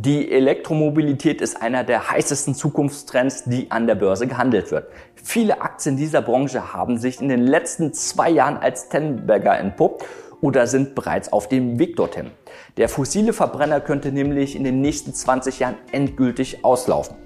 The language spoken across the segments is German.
Die Elektromobilität ist einer der heißesten Zukunftstrends, die an der Börse gehandelt wird. Viele Aktien dieser Branche haben sich in den letzten zwei Jahren als Tenberger entpuppt oder sind bereits auf dem Weg dorthin. Der fossile Verbrenner könnte nämlich in den nächsten 20 Jahren endgültig auslaufen.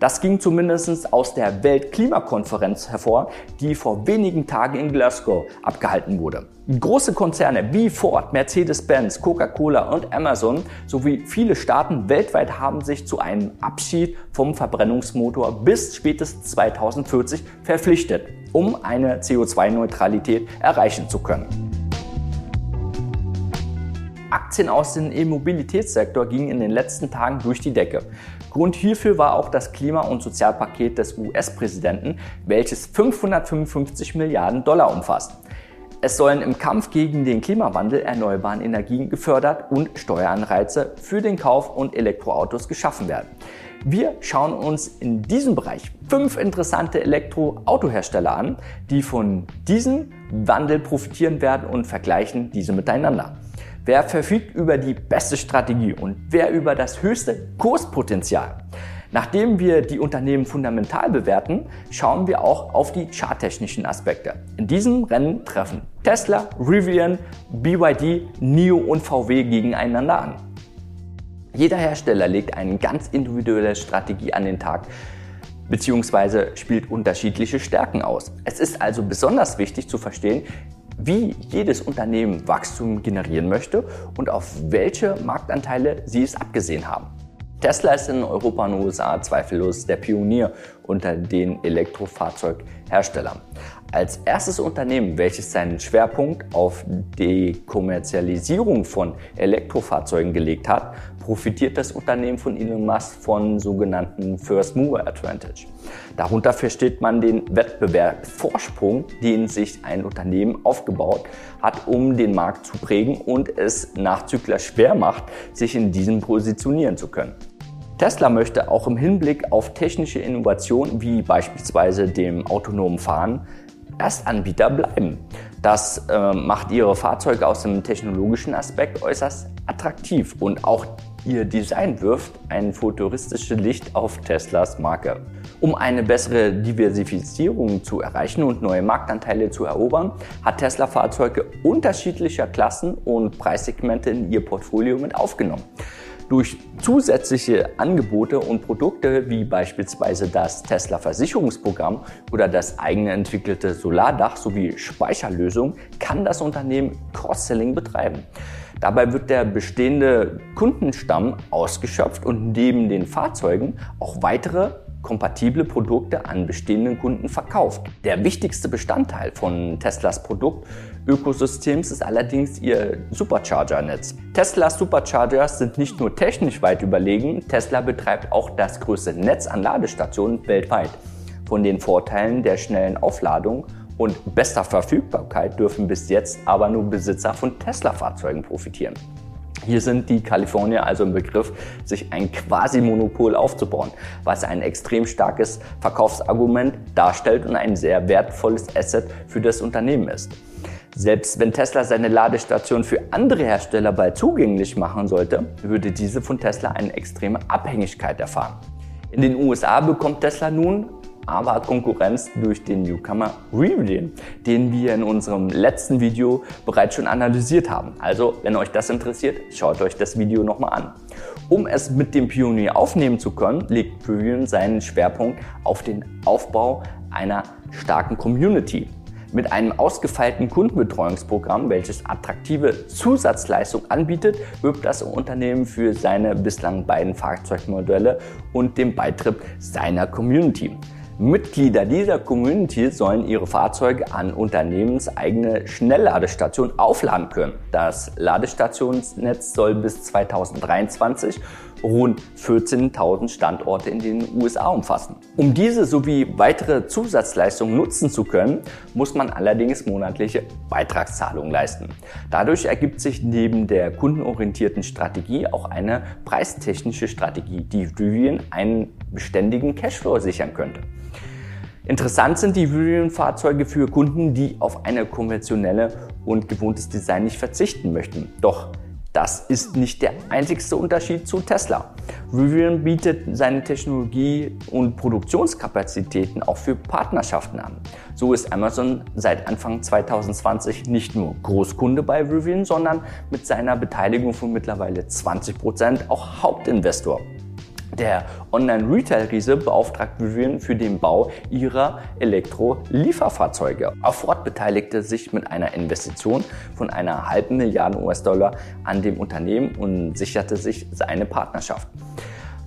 Das ging zumindest aus der Weltklimakonferenz hervor, die vor wenigen Tagen in Glasgow abgehalten wurde. Große Konzerne wie Ford, Mercedes-Benz, Coca-Cola und Amazon sowie viele Staaten weltweit haben sich zu einem Abschied vom Verbrennungsmotor bis spätestens 2040 verpflichtet, um eine CO2-Neutralität erreichen zu können. Aktien aus dem E-Mobilitätssektor gingen in den letzten Tagen durch die Decke. Grund hierfür war auch das Klima- und Sozialpaket des US-Präsidenten, welches 555 Milliarden Dollar umfasst. Es sollen im Kampf gegen den Klimawandel erneuerbaren Energien gefördert und Steueranreize für den Kauf von Elektroautos geschaffen werden. Wir schauen uns in diesem Bereich fünf interessante Elektroautohersteller an, die von diesem Wandel profitieren werden und vergleichen diese miteinander. Wer verfügt über die beste Strategie und wer über das höchste Kurspotenzial? Nachdem wir die Unternehmen fundamental bewerten, schauen wir auch auf die charttechnischen Aspekte. In diesem Rennen treffen Tesla, Rivian, BYD, NIO und VW gegeneinander an. Jeder Hersteller legt eine ganz individuelle Strategie an den Tag bzw. spielt unterschiedliche Stärken aus. Es ist also besonders wichtig zu verstehen, wie jedes Unternehmen Wachstum generieren möchte und auf welche Marktanteile sie es abgesehen haben. Tesla ist in Europa und USA zweifellos der Pionier unter den Elektrofahrzeugherstellern. Als erstes Unternehmen, welches seinen Schwerpunkt auf die Kommerzialisierung von Elektrofahrzeugen gelegt hat, profitiert das Unternehmen von Elon Musk von sogenannten First Mover Advantage. Darunter versteht man den Wettbewerbsvorsprung, den sich ein Unternehmen aufgebaut hat, um den Markt zu prägen und es Nachzügler schwer macht, sich in diesem positionieren zu können. Tesla möchte auch im Hinblick auf technische Innovationen wie beispielsweise dem autonomen Fahren Erstanbieter bleiben. Das äh, macht ihre Fahrzeuge aus dem technologischen Aspekt äußerst attraktiv und auch ihr Design wirft ein futuristisches Licht auf Teslas Marke. Um eine bessere Diversifizierung zu erreichen und neue Marktanteile zu erobern, hat Tesla Fahrzeuge unterschiedlicher Klassen und Preissegmente in ihr Portfolio mit aufgenommen. Durch zusätzliche Angebote und Produkte wie beispielsweise das Tesla Versicherungsprogramm oder das eigene entwickelte Solardach sowie Speicherlösung kann das Unternehmen Cross-Selling betreiben. Dabei wird der bestehende Kundenstamm ausgeschöpft und neben den Fahrzeugen auch weitere kompatible Produkte an bestehenden Kunden verkauft. Der wichtigste Bestandteil von Teslas Produktökosystems ist allerdings ihr Supercharger-Netz. Teslas Superchargers sind nicht nur technisch weit überlegen, Tesla betreibt auch das größte Netz an Ladestationen weltweit. Von den Vorteilen der schnellen Aufladung und bester Verfügbarkeit dürfen bis jetzt aber nur Besitzer von Tesla-Fahrzeugen profitieren. Hier sind die Kalifornier also im Begriff, sich ein Quasi-Monopol aufzubauen, was ein extrem starkes Verkaufsargument darstellt und ein sehr wertvolles Asset für das Unternehmen ist. Selbst wenn Tesla seine Ladestation für andere Hersteller bald zugänglich machen sollte, würde diese von Tesla eine extreme Abhängigkeit erfahren. In den USA bekommt Tesla nun aber Konkurrenz durch den Newcomer Rivian, den wir in unserem letzten Video bereits schon analysiert haben. Also, wenn euch das interessiert, schaut euch das Video nochmal an. Um es mit dem Pionier aufnehmen zu können, legt Rivian seinen Schwerpunkt auf den Aufbau einer starken Community. Mit einem ausgefeilten Kundenbetreuungsprogramm, welches attraktive Zusatzleistungen anbietet, wirbt das Unternehmen für seine bislang beiden Fahrzeugmodelle und den Beitritt seiner Community. Mitglieder dieser Community sollen ihre Fahrzeuge an unternehmenseigene Schnellladestationen aufladen können. Das Ladestationsnetz soll bis 2023 rund 14.000 Standorte in den USA umfassen. Um diese sowie weitere Zusatzleistungen nutzen zu können, muss man allerdings monatliche Beitragszahlungen leisten. Dadurch ergibt sich neben der kundenorientierten Strategie auch eine preistechnische Strategie, die Rivian einen beständigen Cashflow sichern könnte. Interessant sind die Rivian-Fahrzeuge für Kunden, die auf eine konventionelle und gewohntes Design nicht verzichten möchten. Doch das ist nicht der einzigste Unterschied zu Tesla. Rivian bietet seine Technologie und Produktionskapazitäten auch für Partnerschaften an. So ist Amazon seit Anfang 2020 nicht nur Großkunde bei Rivian, sondern mit seiner Beteiligung von mittlerweile 20 Prozent auch Hauptinvestor. Der Online-Retail-Riese beauftragt Rivian für den Bau ihrer Elektro-Lieferfahrzeuge. Ford beteiligte sich mit einer Investition von einer halben Milliarde US-Dollar an dem Unternehmen und sicherte sich seine Partnerschaft.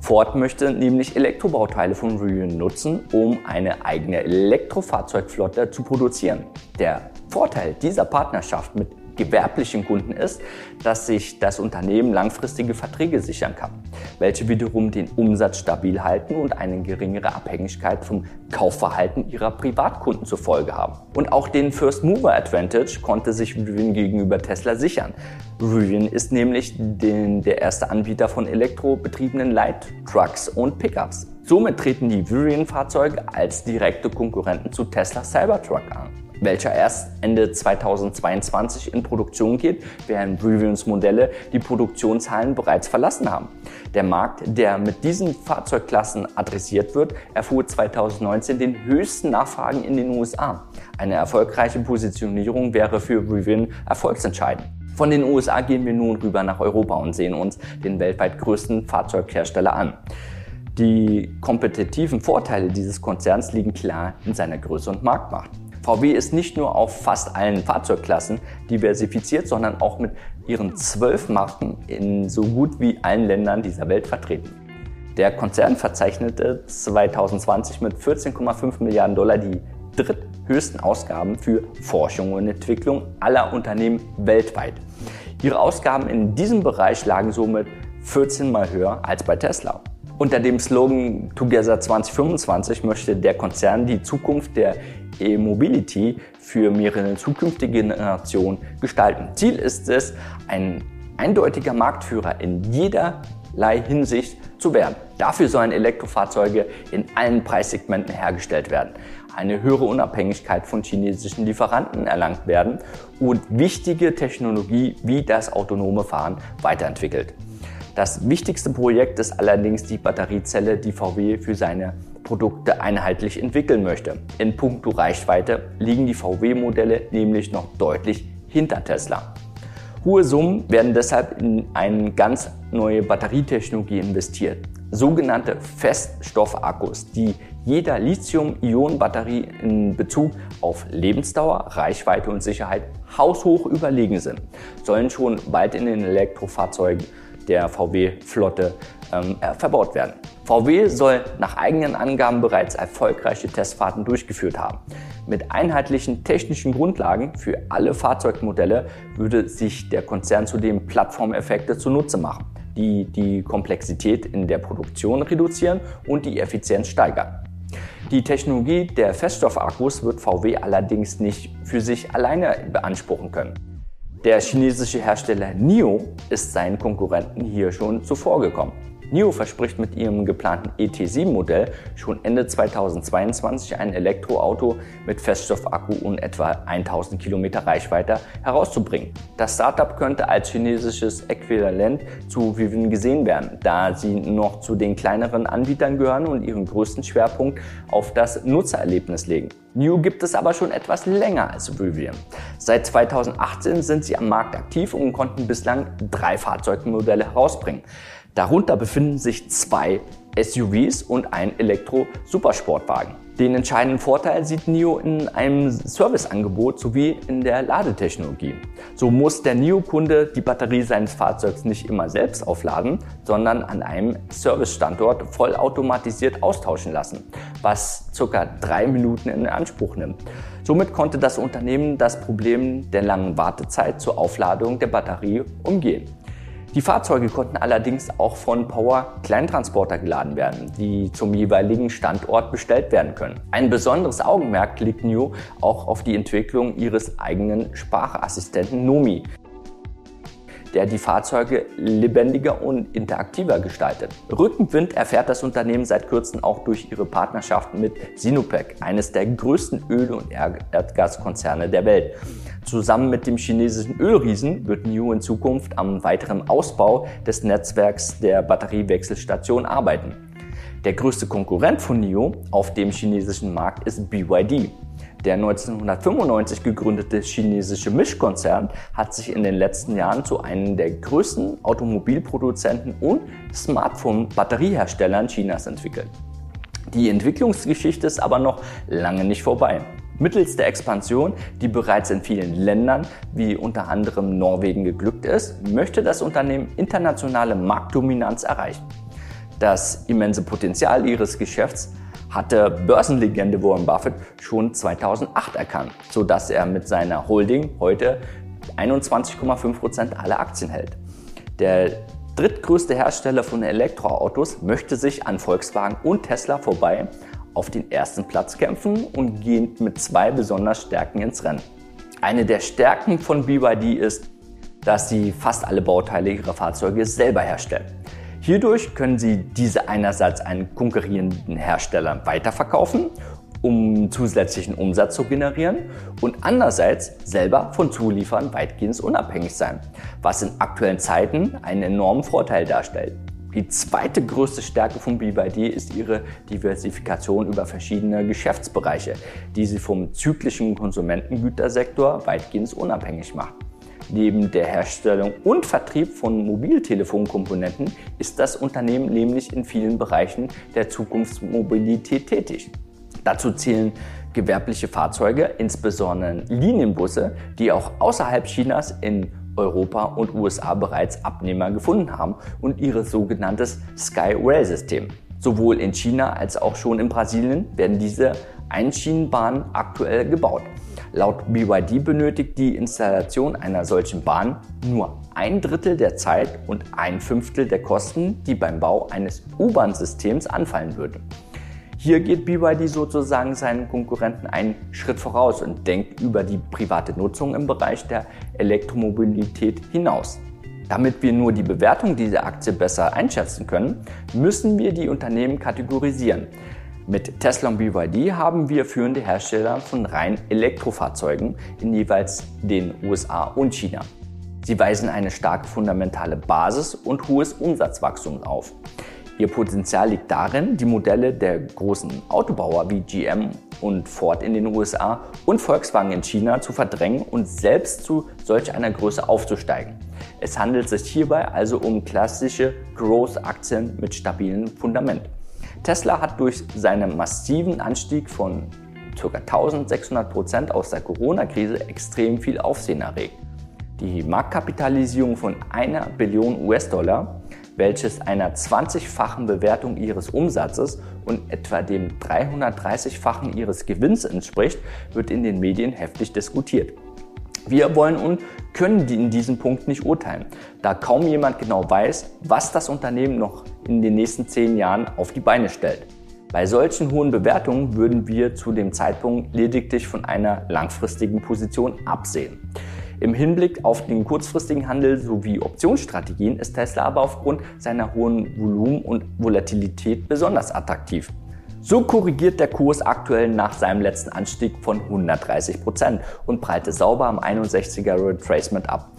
Ford möchte nämlich Elektrobauteile von Rivian nutzen, um eine eigene Elektrofahrzeugflotte zu produzieren. Der Vorteil dieser Partnerschaft mit gewerblichen Kunden ist, dass sich das Unternehmen langfristige Verträge sichern kann, welche wiederum den Umsatz stabil halten und eine geringere Abhängigkeit vom Kaufverhalten ihrer Privatkunden zur Folge haben. Und auch den First Mover Advantage konnte sich Rivian gegenüber Tesla sichern. Rivian ist nämlich den, der erste Anbieter von elektrobetriebenen Light Trucks und Pickups. Somit treten die Rivian-Fahrzeuge als direkte Konkurrenten zu Tesla Cybertruck an welcher erst Ende 2022 in Produktion geht, während Rivians Modelle die Produktionshallen bereits verlassen haben. Der Markt, der mit diesen Fahrzeugklassen adressiert wird, erfuhr 2019 den höchsten Nachfragen in den USA. Eine erfolgreiche Positionierung wäre für Rivian erfolgsentscheidend. Von den USA gehen wir nun rüber nach Europa und sehen uns den weltweit größten Fahrzeughersteller an. Die kompetitiven Vorteile dieses Konzerns liegen klar in seiner Größe und Marktmacht. VW ist nicht nur auf fast allen Fahrzeugklassen diversifiziert, sondern auch mit ihren zwölf Marken in so gut wie allen Ländern dieser Welt vertreten. Der Konzern verzeichnete 2020 mit 14,5 Milliarden Dollar die dritthöchsten Ausgaben für Forschung und Entwicklung aller Unternehmen weltweit. Ihre Ausgaben in diesem Bereich lagen somit 14 mal höher als bei Tesla. Unter dem Slogan Together 2025 möchte der Konzern die Zukunft der E-Mobility für mehrere zukünftige Generationen gestalten. Ziel ist es, ein eindeutiger Marktführer in jederlei Hinsicht zu werden. Dafür sollen Elektrofahrzeuge in allen Preissegmenten hergestellt werden, eine höhere Unabhängigkeit von chinesischen Lieferanten erlangt werden und wichtige Technologie wie das autonome Fahren weiterentwickelt. Das wichtigste Projekt ist allerdings die Batteriezelle, die VW für seine Produkte einheitlich entwickeln möchte. In puncto Reichweite liegen die VW-Modelle nämlich noch deutlich hinter Tesla. Hohe Summen werden deshalb in eine ganz neue Batterietechnologie investiert. Sogenannte Feststoffakkus, die jeder Lithium-Ionen-Batterie in Bezug auf Lebensdauer, Reichweite und Sicherheit haushoch überlegen sind, sollen schon bald in den Elektrofahrzeugen der VW-Flotte ähm, äh, verbaut werden. VW soll nach eigenen Angaben bereits erfolgreiche Testfahrten durchgeführt haben. Mit einheitlichen technischen Grundlagen für alle Fahrzeugmodelle würde sich der Konzern zudem Plattformeffekte zunutze machen, die die Komplexität in der Produktion reduzieren und die Effizienz steigern. Die Technologie der Feststoffakkus wird VW allerdings nicht für sich alleine beanspruchen können. Der chinesische Hersteller NIO ist seinen Konkurrenten hier schon zuvor gekommen. NIO verspricht mit ihrem geplanten ET7-Modell schon Ende 2022 ein Elektroauto mit Feststoffakku und etwa 1000 Kilometer Reichweite herauszubringen. Das Startup könnte als chinesisches Äquivalent zu Vivin gesehen werden, da sie noch zu den kleineren Anbietern gehören und ihren größten Schwerpunkt auf das Nutzererlebnis legen. New gibt es aber schon etwas länger als Rivian. Seit 2018 sind sie am Markt aktiv und konnten bislang drei Fahrzeugmodelle herausbringen. Darunter befinden sich zwei SUVs und ein Elektro-Supersportwagen. Den entscheidenden Vorteil sieht NIO in einem Serviceangebot sowie in der Ladetechnologie. So muss der NIO-Kunde die Batterie seines Fahrzeugs nicht immer selbst aufladen, sondern an einem Servicestandort vollautomatisiert austauschen lassen, was ca. drei Minuten in Anspruch nimmt. Somit konnte das Unternehmen das Problem der langen Wartezeit zur Aufladung der Batterie umgehen. Die Fahrzeuge konnten allerdings auch von Power Kleintransporter geladen werden, die zum jeweiligen Standort bestellt werden können. Ein besonderes Augenmerk legt New auch auf die Entwicklung ihres eigenen Sprachassistenten Nomi. Der die Fahrzeuge lebendiger und interaktiver gestaltet. Rückenwind erfährt das Unternehmen seit kurzem auch durch ihre Partnerschaft mit Sinopec, eines der größten Öl- und Erdgaskonzerne der Welt. Zusammen mit dem chinesischen Ölriesen wird NIO in Zukunft am weiteren Ausbau des Netzwerks der Batteriewechselstation arbeiten. Der größte Konkurrent von NIO auf dem chinesischen Markt ist BYD. Der 1995 gegründete chinesische Mischkonzern hat sich in den letzten Jahren zu einem der größten Automobilproduzenten und Smartphone-Batterieherstellern Chinas entwickelt. Die Entwicklungsgeschichte ist aber noch lange nicht vorbei. Mittels der Expansion, die bereits in vielen Ländern wie unter anderem Norwegen geglückt ist, möchte das Unternehmen internationale Marktdominanz erreichen. Das immense Potenzial ihres Geschäfts hatte Börsenlegende Warren Buffett schon 2008 erkannt, sodass er mit seiner Holding heute 21,5% aller Aktien hält. Der drittgrößte Hersteller von Elektroautos möchte sich an Volkswagen und Tesla vorbei auf den ersten Platz kämpfen und gehen mit zwei besonders Stärken ins Rennen. Eine der Stärken von BYD ist, dass sie fast alle Bauteile ihrer Fahrzeuge selber herstellen. Hierdurch können Sie diese einerseits an konkurrierenden Herstellern weiterverkaufen, um zusätzlichen Umsatz zu generieren und andererseits selber von Zuliefern weitgehend unabhängig sein, was in aktuellen Zeiten einen enormen Vorteil darstellt. Die zweite größte Stärke von BYD ist ihre Diversifikation über verschiedene Geschäftsbereiche, die sie vom zyklischen Konsumentengütersektor weitgehend unabhängig macht. Neben der Herstellung und Vertrieb von Mobiltelefonkomponenten ist das Unternehmen nämlich in vielen Bereichen der Zukunftsmobilität tätig. Dazu zählen gewerbliche Fahrzeuge, insbesondere Linienbusse, die auch außerhalb Chinas in Europa und USA bereits Abnehmer gefunden haben und ihr sogenanntes Sky Rail System. Sowohl in China als auch schon in Brasilien werden diese Einschienenbahnen aktuell gebaut. Laut BYD benötigt die Installation einer solchen Bahn nur ein Drittel der Zeit und ein Fünftel der Kosten, die beim Bau eines U-Bahn-Systems anfallen würden. Hier geht BYD sozusagen seinen Konkurrenten einen Schritt voraus und denkt über die private Nutzung im Bereich der Elektromobilität hinaus. Damit wir nur die Bewertung dieser Aktie besser einschätzen können, müssen wir die Unternehmen kategorisieren. Mit Tesla und BYD haben wir führende Hersteller von rein Elektrofahrzeugen in jeweils den USA und China. Sie weisen eine starke fundamentale Basis und hohes Umsatzwachstum auf. Ihr Potenzial liegt darin, die Modelle der großen Autobauer wie GM und Ford in den USA und Volkswagen in China zu verdrängen und selbst zu solch einer Größe aufzusteigen. Es handelt sich hierbei also um klassische Growth-Aktien mit stabilem Fundament. Tesla hat durch seinen massiven Anstieg von ca. 1600 Prozent aus der Corona-Krise extrem viel Aufsehen erregt. Die Marktkapitalisierung von einer Billion US-Dollar, welches einer 20-fachen Bewertung ihres Umsatzes und etwa dem 330-fachen ihres Gewinns entspricht, wird in den Medien heftig diskutiert. Wir wollen und können in diesem Punkt nicht urteilen, da kaum jemand genau weiß, was das Unternehmen noch in den nächsten zehn Jahren auf die Beine stellt. Bei solchen hohen Bewertungen würden wir zu dem Zeitpunkt lediglich von einer langfristigen Position absehen. Im Hinblick auf den kurzfristigen Handel sowie Optionsstrategien ist Tesla aber aufgrund seiner hohen Volumen und Volatilität besonders attraktiv. So korrigiert der Kurs aktuell nach seinem letzten Anstieg von 130 Prozent und prallte sauber am 61er Retracement ab.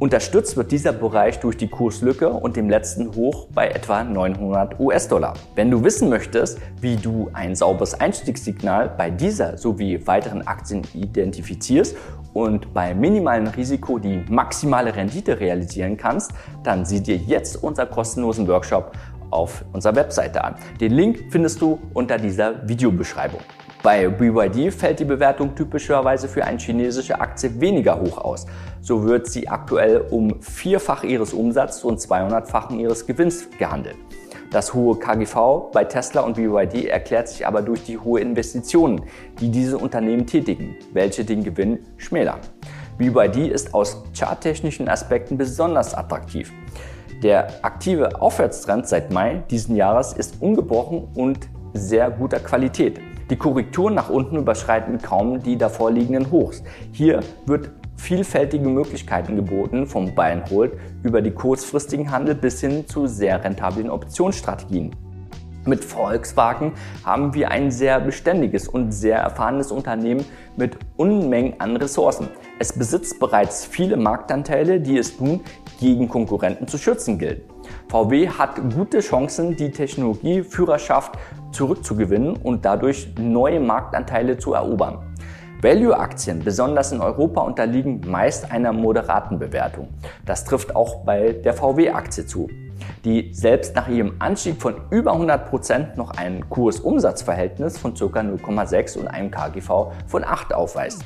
Unterstützt wird dieser Bereich durch die Kurslücke und dem letzten Hoch bei etwa 900 US-Dollar. Wenn du wissen möchtest, wie du ein sauberes Einstiegssignal bei dieser sowie weiteren Aktien identifizierst und bei minimalem Risiko die maximale Rendite realisieren kannst, dann sieh dir jetzt unser kostenlosen Workshop auf unserer Webseite an. Den Link findest du unter dieser Videobeschreibung. Bei BYD fällt die Bewertung typischerweise für eine chinesische Aktie weniger hoch aus. So wird sie aktuell um vierfach ihres Umsatzes und 200-fachen ihres Gewinns gehandelt. Das hohe KGV bei Tesla und BYD erklärt sich aber durch die hohe Investitionen, die diese Unternehmen tätigen, welche den Gewinn schmälern. BYD ist aus charttechnischen Aspekten besonders attraktiv. Der aktive Aufwärtstrend seit Mai diesen Jahres ist ungebrochen und sehr guter Qualität. Die Korrekturen nach unten überschreiten kaum die davorliegenden Hochs. Hier wird vielfältige Möglichkeiten geboten, vom Buy and Hold über die kurzfristigen Handel bis hin zu sehr rentablen Optionsstrategien. Mit Volkswagen haben wir ein sehr beständiges und sehr erfahrenes Unternehmen mit Unmengen an Ressourcen. Es besitzt bereits viele Marktanteile, die es nun gegen Konkurrenten zu schützen gilt. VW hat gute Chancen, die Technologieführerschaft zurückzugewinnen und dadurch neue Marktanteile zu erobern. Value-Aktien, besonders in Europa, unterliegen meist einer moderaten Bewertung. Das trifft auch bei der VW-Aktie zu, die selbst nach ihrem Anstieg von über 100 Prozent noch ein Kurs-Umsatz-Verhältnis von ca. 0,6 und einem KGV von 8 aufweist.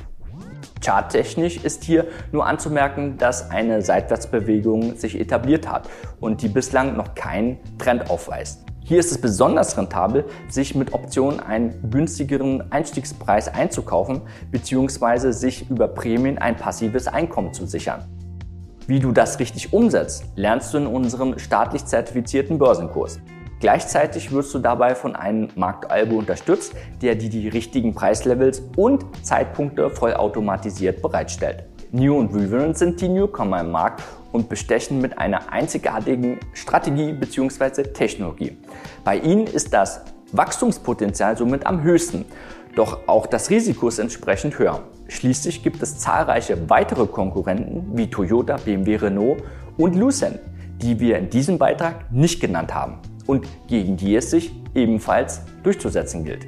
Charttechnisch ist hier nur anzumerken, dass eine Seitwärtsbewegung sich etabliert hat und die bislang noch keinen Trend aufweist. Hier ist es besonders rentabel, sich mit Optionen einen günstigeren Einstiegspreis einzukaufen bzw. sich über Prämien ein passives Einkommen zu sichern. Wie du das richtig umsetzt, lernst du in unserem staatlich zertifizierten Börsenkurs. Gleichzeitig wirst du dabei von einem Marktalgo unterstützt, der dir die richtigen Preislevels und Zeitpunkte vollautomatisiert bereitstellt. New und Riverent sind die Newcomer im Markt und bestechen mit einer einzigartigen Strategie bzw. Technologie. Bei ihnen ist das Wachstumspotenzial somit am höchsten, doch auch das Risiko ist entsprechend höher. Schließlich gibt es zahlreiche weitere Konkurrenten wie Toyota, BMW, Renault und Lucent, die wir in diesem Beitrag nicht genannt haben und gegen die es sich ebenfalls durchzusetzen gilt.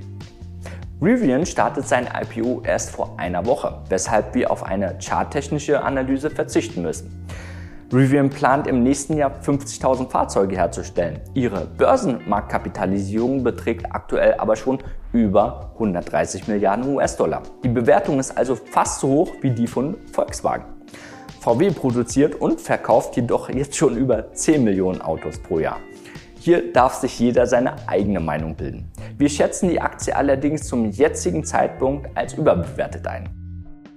Rivian startet sein IPO erst vor einer Woche, weshalb wir auf eine charttechnische Analyse verzichten müssen. Rivian plant im nächsten Jahr 50.000 Fahrzeuge herzustellen. Ihre Börsenmarktkapitalisierung beträgt aktuell aber schon über 130 Milliarden US-Dollar. Die Bewertung ist also fast so hoch wie die von Volkswagen. VW produziert und verkauft jedoch jetzt schon über 10 Millionen Autos pro Jahr. Hier darf sich jeder seine eigene Meinung bilden. Wir schätzen die Aktie allerdings zum jetzigen Zeitpunkt als überbewertet ein.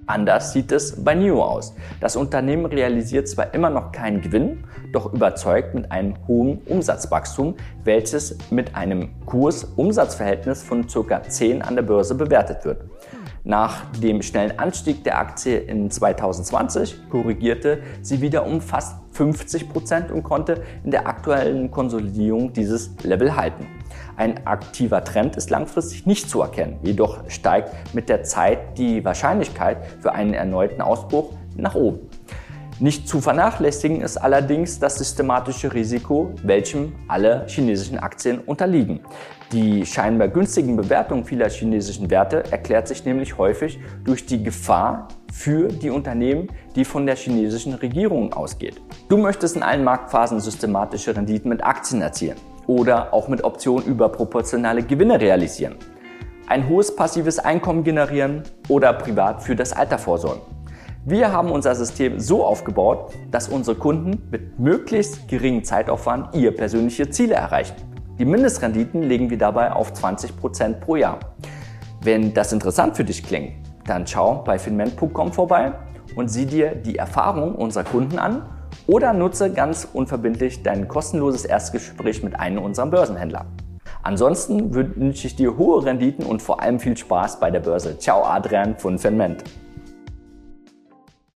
Anders sieht es bei NIO aus. Das Unternehmen realisiert zwar immer noch keinen Gewinn, doch überzeugt mit einem hohen Umsatzwachstum, welches mit einem Kurs-Umsatzverhältnis von ca. 10 an der Börse bewertet wird. Nach dem schnellen Anstieg der Aktie in 2020 korrigierte sie wieder um fast 50 Prozent und konnte in der aktuellen Konsolidierung dieses Level halten. Ein aktiver Trend ist langfristig nicht zu erkennen, jedoch steigt mit der Zeit die Wahrscheinlichkeit für einen erneuten Ausbruch nach oben. Nicht zu vernachlässigen ist allerdings das systematische Risiko, welchem alle chinesischen Aktien unterliegen. Die scheinbar günstigen Bewertungen vieler chinesischen Werte erklärt sich nämlich häufig durch die Gefahr für die Unternehmen, die von der chinesischen Regierung ausgeht. Du möchtest in allen Marktphasen systematische Renditen mit Aktien erzielen oder auch mit Optionen überproportionale Gewinne realisieren, ein hohes passives Einkommen generieren oder privat für das Alter vorsorgen. Wir haben unser System so aufgebaut, dass unsere Kunden mit möglichst geringem Zeitaufwand ihr persönliche Ziele erreichen. Die Mindestrenditen legen wir dabei auf 20 Prozent pro Jahr. Wenn das interessant für dich klingt, dann schau bei finment.com vorbei und sieh dir die Erfahrung unserer Kunden an oder nutze ganz unverbindlich dein kostenloses Erstgespräch mit einem unserer Börsenhändler. Ansonsten wünsche ich dir hohe Renditen und vor allem viel Spaß bei der Börse. Ciao Adrian von Finment.